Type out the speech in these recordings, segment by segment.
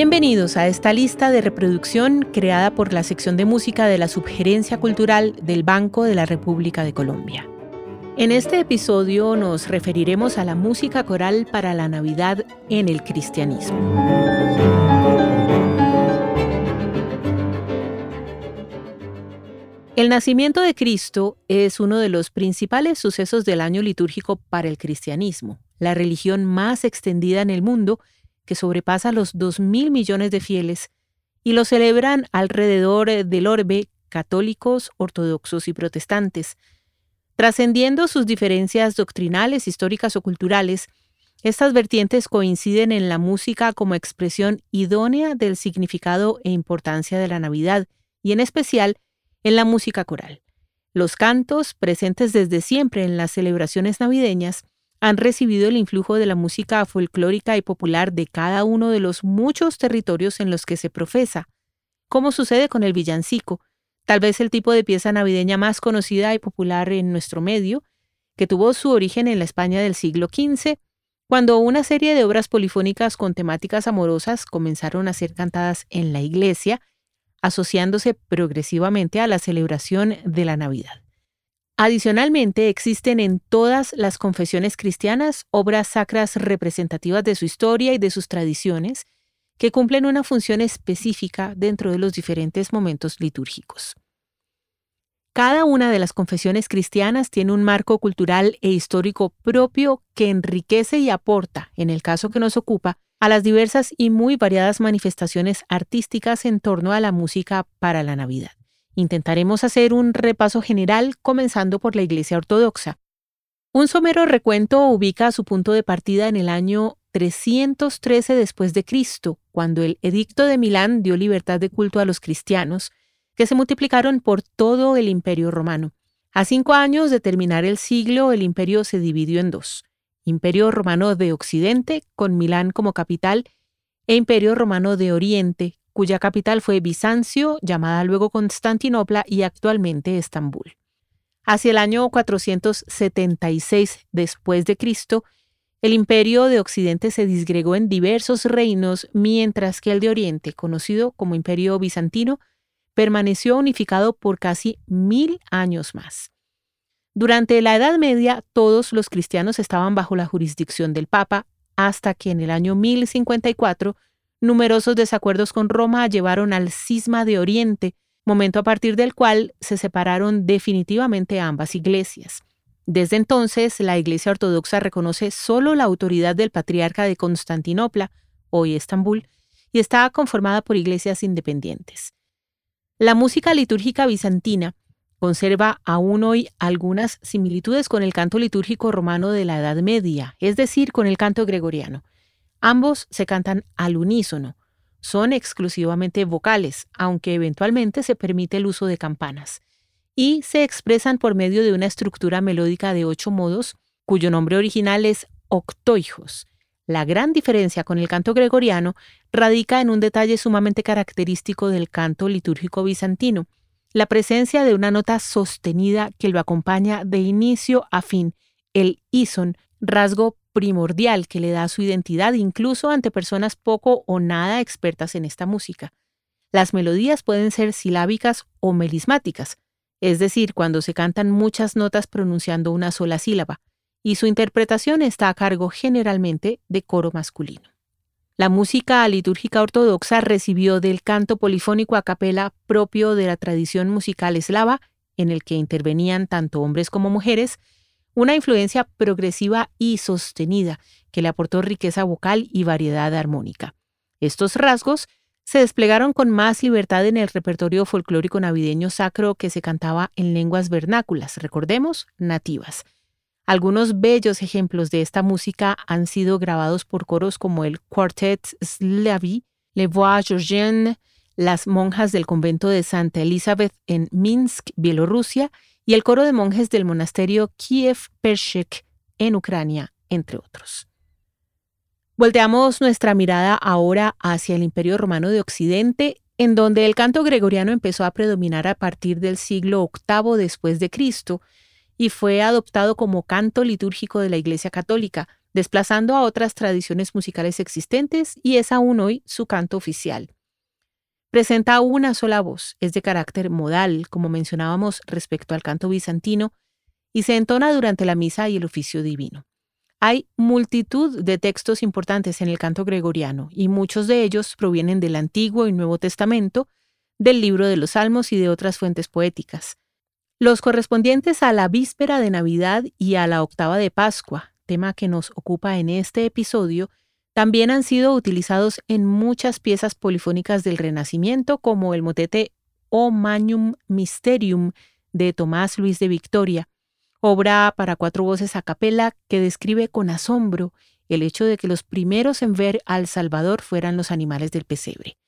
Bienvenidos a esta lista de reproducción creada por la sección de música de la Subgerencia Cultural del Banco de la República de Colombia. En este episodio nos referiremos a la música coral para la Navidad en el cristianismo. El nacimiento de Cristo es uno de los principales sucesos del año litúrgico para el cristianismo, la religión más extendida en el mundo que sobrepasa los 2.000 millones de fieles, y lo celebran alrededor del orbe católicos, ortodoxos y protestantes. Trascendiendo sus diferencias doctrinales, históricas o culturales, estas vertientes coinciden en la música como expresión idónea del significado e importancia de la Navidad, y en especial en la música coral. Los cantos, presentes desde siempre en las celebraciones navideñas, han recibido el influjo de la música folclórica y popular de cada uno de los muchos territorios en los que se profesa. Como sucede con el villancico, tal vez el tipo de pieza navideña más conocida y popular en nuestro medio, que tuvo su origen en la España del siglo XV, cuando una serie de obras polifónicas con temáticas amorosas comenzaron a ser cantadas en la iglesia, asociándose progresivamente a la celebración de la Navidad. Adicionalmente, existen en todas las confesiones cristianas obras sacras representativas de su historia y de sus tradiciones, que cumplen una función específica dentro de los diferentes momentos litúrgicos. Cada una de las confesiones cristianas tiene un marco cultural e histórico propio que enriquece y aporta, en el caso que nos ocupa, a las diversas y muy variadas manifestaciones artísticas en torno a la música para la Navidad. Intentaremos hacer un repaso general comenzando por la Iglesia Ortodoxa. Un somero recuento ubica su punto de partida en el año 313 después de Cristo, cuando el Edicto de Milán dio libertad de culto a los cristianos, que se multiplicaron por todo el Imperio romano. A cinco años de terminar el siglo, el imperio se dividió en dos. Imperio romano de Occidente, con Milán como capital, e Imperio romano de Oriente, cuya capital fue Bizancio, llamada luego Constantinopla y actualmente Estambul. Hacia el año 476 después de Cristo, el imperio de Occidente se disgregó en diversos reinos, mientras que el de Oriente, conocido como Imperio Bizantino, permaneció unificado por casi mil años más. Durante la Edad Media, todos los cristianos estaban bajo la jurisdicción del Papa, hasta que en el año 1054 Numerosos desacuerdos con Roma llevaron al cisma de Oriente, momento a partir del cual se separaron definitivamente ambas iglesias. Desde entonces, la Iglesia Ortodoxa reconoce solo la autoridad del patriarca de Constantinopla, hoy Estambul, y está conformada por iglesias independientes. La música litúrgica bizantina conserva aún hoy algunas similitudes con el canto litúrgico romano de la Edad Media, es decir, con el canto gregoriano. Ambos se cantan al unísono. Son exclusivamente vocales, aunque eventualmente se permite el uso de campanas. Y se expresan por medio de una estructura melódica de ocho modos, cuyo nombre original es octoijos. La gran diferencia con el canto gregoriano radica en un detalle sumamente característico del canto litúrgico bizantino, la presencia de una nota sostenida que lo acompaña de inicio a fin, el ison, rasgo primordial que le da su identidad incluso ante personas poco o nada expertas en esta música. Las melodías pueden ser silábicas o melismáticas, es decir, cuando se cantan muchas notas pronunciando una sola sílaba, y su interpretación está a cargo generalmente de coro masculino. La música litúrgica ortodoxa recibió del canto polifónico a capela propio de la tradición musical eslava, en el que intervenían tanto hombres como mujeres, una influencia progresiva y sostenida que le aportó riqueza vocal y variedad armónica. Estos rasgos se desplegaron con más libertad en el repertorio folclórico navideño sacro que se cantaba en lenguas vernáculas, recordemos, nativas. Algunos bellos ejemplos de esta música han sido grabados por coros como el Quartet Slavy, Le Voix Georgienne, las monjas del convento de Santa Elizabeth en Minsk, Bielorrusia, y el coro de monjes del monasterio Kiev Pershek en Ucrania, entre otros. Volteamos nuestra mirada ahora hacia el Imperio Romano de Occidente, en donde el canto gregoriano empezó a predominar a partir del siglo VIII después de Cristo y fue adoptado como canto litúrgico de la Iglesia Católica, desplazando a otras tradiciones musicales existentes y es aún hoy su canto oficial. Presenta una sola voz, es de carácter modal, como mencionábamos respecto al canto bizantino, y se entona durante la misa y el oficio divino. Hay multitud de textos importantes en el canto gregoriano, y muchos de ellos provienen del Antiguo y Nuevo Testamento, del libro de los Salmos y de otras fuentes poéticas. Los correspondientes a la víspera de Navidad y a la octava de Pascua, tema que nos ocupa en este episodio, también han sido utilizados en muchas piezas polifónicas del Renacimiento, como el motete O Magnum Mysterium de Tomás Luis de Victoria, obra para cuatro voces a capela que describe con asombro el hecho de que los primeros en ver al Salvador fueran los animales del pesebre.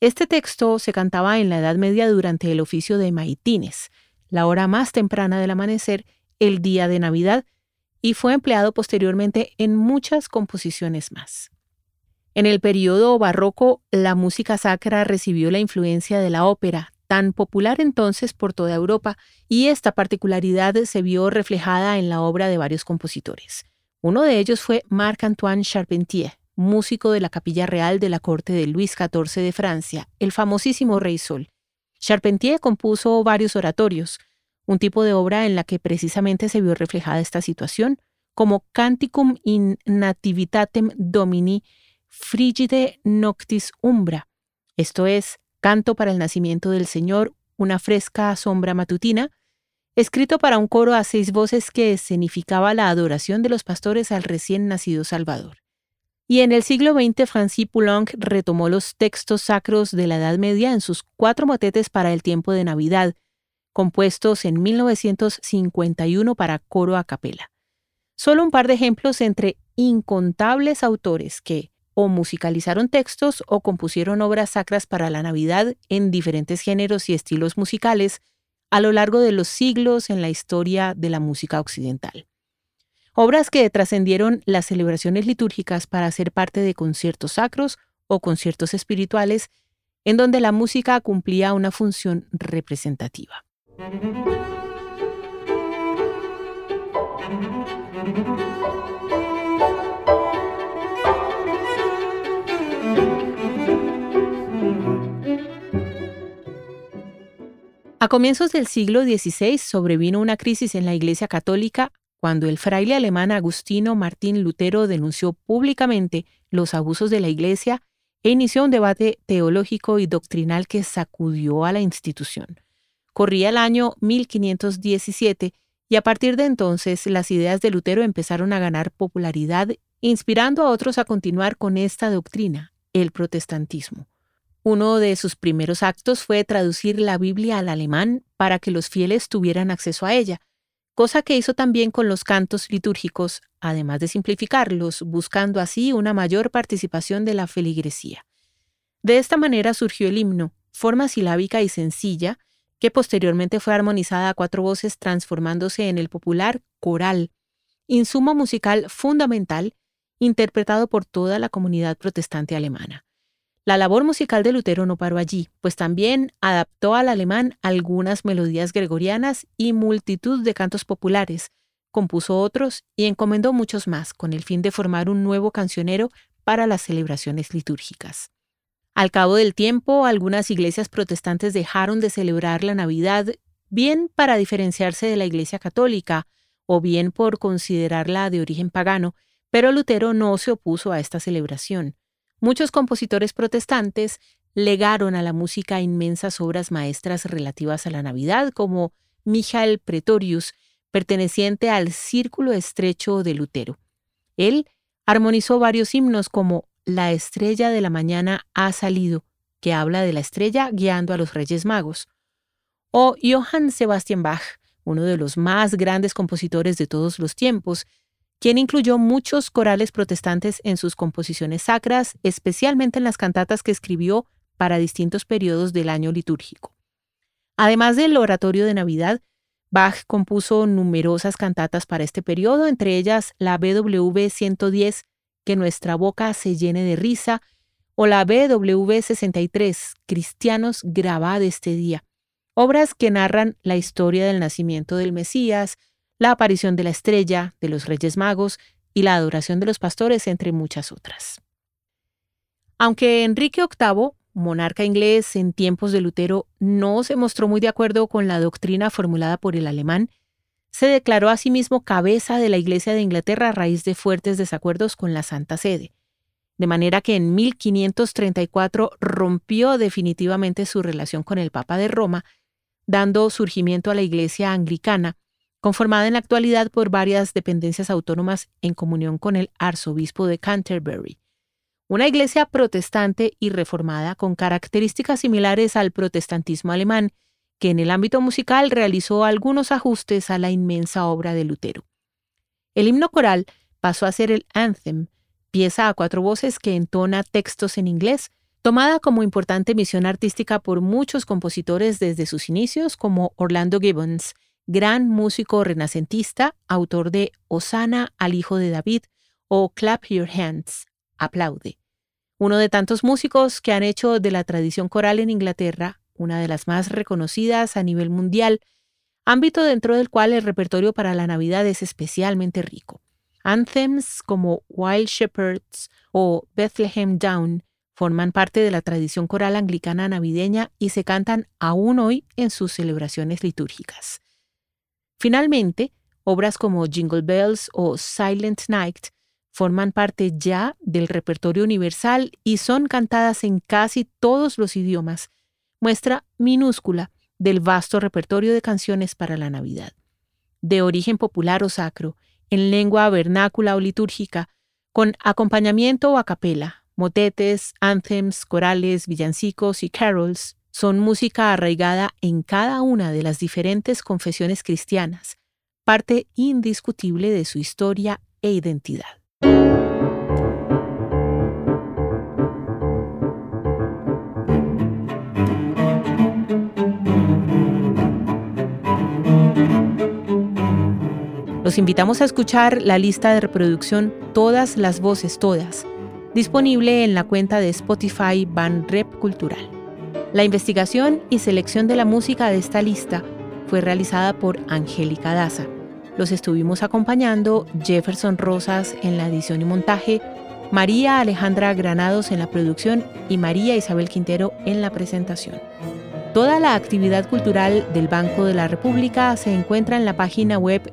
Este texto se cantaba en la Edad Media durante el oficio de maitines, la hora más temprana del amanecer, el día de Navidad, y fue empleado posteriormente en muchas composiciones más. En el periodo barroco, la música sacra recibió la influencia de la ópera, tan popular entonces por toda Europa, y esta particularidad se vio reflejada en la obra de varios compositores. Uno de ellos fue Marc-Antoine Charpentier, músico de la capilla real de la corte de Luis XIV de Francia, el famosísimo Rey Sol. Charpentier compuso varios oratorios, un tipo de obra en la que precisamente se vio reflejada esta situación, como Canticum in Nativitatem Domini Frigide Noctis Umbra, esto es, Canto para el Nacimiento del Señor, una fresca sombra matutina, escrito para un coro a seis voces que escenificaba la adoración de los pastores al recién nacido Salvador. Y en el siglo XX, Francis Poulenc retomó los textos sacros de la Edad Media en sus cuatro motetes para el tiempo de Navidad, compuestos en 1951 para coro a capela. Solo un par de ejemplos entre incontables autores que o musicalizaron textos o compusieron obras sacras para la Navidad en diferentes géneros y estilos musicales a lo largo de los siglos en la historia de la música occidental. Obras que trascendieron las celebraciones litúrgicas para ser parte de conciertos sacros o conciertos espirituales en donde la música cumplía una función representativa. A comienzos del siglo XVI sobrevino una crisis en la Iglesia Católica cuando el fraile alemán Agustino Martín Lutero denunció públicamente los abusos de la Iglesia e inició un debate teológico y doctrinal que sacudió a la institución. Corría el año 1517 y a partir de entonces las ideas de Lutero empezaron a ganar popularidad, inspirando a otros a continuar con esta doctrina, el protestantismo. Uno de sus primeros actos fue traducir la Biblia al alemán para que los fieles tuvieran acceso a ella, cosa que hizo también con los cantos litúrgicos, además de simplificarlos, buscando así una mayor participación de la feligresía. De esta manera surgió el himno, forma silábica y sencilla, que posteriormente fue armonizada a cuatro voces transformándose en el popular coral, insumo musical fundamental interpretado por toda la comunidad protestante alemana. La labor musical de Lutero no paró allí, pues también adaptó al alemán algunas melodías gregorianas y multitud de cantos populares, compuso otros y encomendó muchos más con el fin de formar un nuevo cancionero para las celebraciones litúrgicas. Al cabo del tiempo, algunas iglesias protestantes dejaron de celebrar la Navidad, bien para diferenciarse de la Iglesia católica, o bien por considerarla de origen pagano, pero Lutero no se opuso a esta celebración. Muchos compositores protestantes legaron a la música inmensas obras maestras relativas a la Navidad, como Michael Pretorius, perteneciente al círculo estrecho de Lutero. Él armonizó varios himnos como La estrella de la mañana ha salido, que habla de la estrella guiando a los Reyes Magos, o Johann Sebastian Bach, uno de los más grandes compositores de todos los tiempos, quien incluyó muchos corales protestantes en sus composiciones sacras, especialmente en las cantatas que escribió para distintos periodos del año litúrgico. Además del oratorio de Navidad, Bach compuso numerosas cantatas para este periodo, entre ellas la BWV 110, Que nuestra boca se llene de risa, o la BWV 63, Cristianos grabad este día, obras que narran la historia del nacimiento del Mesías, la aparición de la estrella, de los Reyes Magos y la adoración de los pastores, entre muchas otras. Aunque Enrique VIII, monarca inglés en tiempos de Lutero, no se mostró muy de acuerdo con la doctrina formulada por el alemán, se declaró a sí mismo cabeza de la Iglesia de Inglaterra a raíz de fuertes desacuerdos con la Santa Sede, de manera que en 1534 rompió definitivamente su relación con el Papa de Roma, dando surgimiento a la Iglesia anglicana, conformada en la actualidad por varias dependencias autónomas en comunión con el arzobispo de Canterbury. Una iglesia protestante y reformada con características similares al protestantismo alemán, que en el ámbito musical realizó algunos ajustes a la inmensa obra de Lutero. El himno coral pasó a ser el anthem, pieza a cuatro voces que entona textos en inglés, tomada como importante misión artística por muchos compositores desde sus inicios, como Orlando Gibbons, gran músico renacentista, autor de Osana al Hijo de David o Clap Your Hands, aplaude. Uno de tantos músicos que han hecho de la tradición coral en Inglaterra una de las más reconocidas a nivel mundial, ámbito dentro del cual el repertorio para la Navidad es especialmente rico. Anthems como Wild Shepherds o Bethlehem Down forman parte de la tradición coral anglicana navideña y se cantan aún hoy en sus celebraciones litúrgicas. Finalmente, obras como Jingle Bells o Silent Night forman parte ya del repertorio universal y son cantadas en casi todos los idiomas, muestra minúscula del vasto repertorio de canciones para la Navidad. De origen popular o sacro, en lengua vernácula o litúrgica, con acompañamiento o a capela, motetes, anthems, corales, villancicos y carols, son música arraigada en cada una de las diferentes confesiones cristianas, parte indiscutible de su historia e identidad. Los invitamos a escuchar la lista de reproducción Todas las voces todas, disponible en la cuenta de Spotify Ban Rep Cultural. La investigación y selección de la música de esta lista fue realizada por Angélica Daza. Los estuvimos acompañando Jefferson Rosas en la edición y montaje, María Alejandra Granados en la producción y María Isabel Quintero en la presentación. Toda la actividad cultural del Banco de la República se encuentra en la página web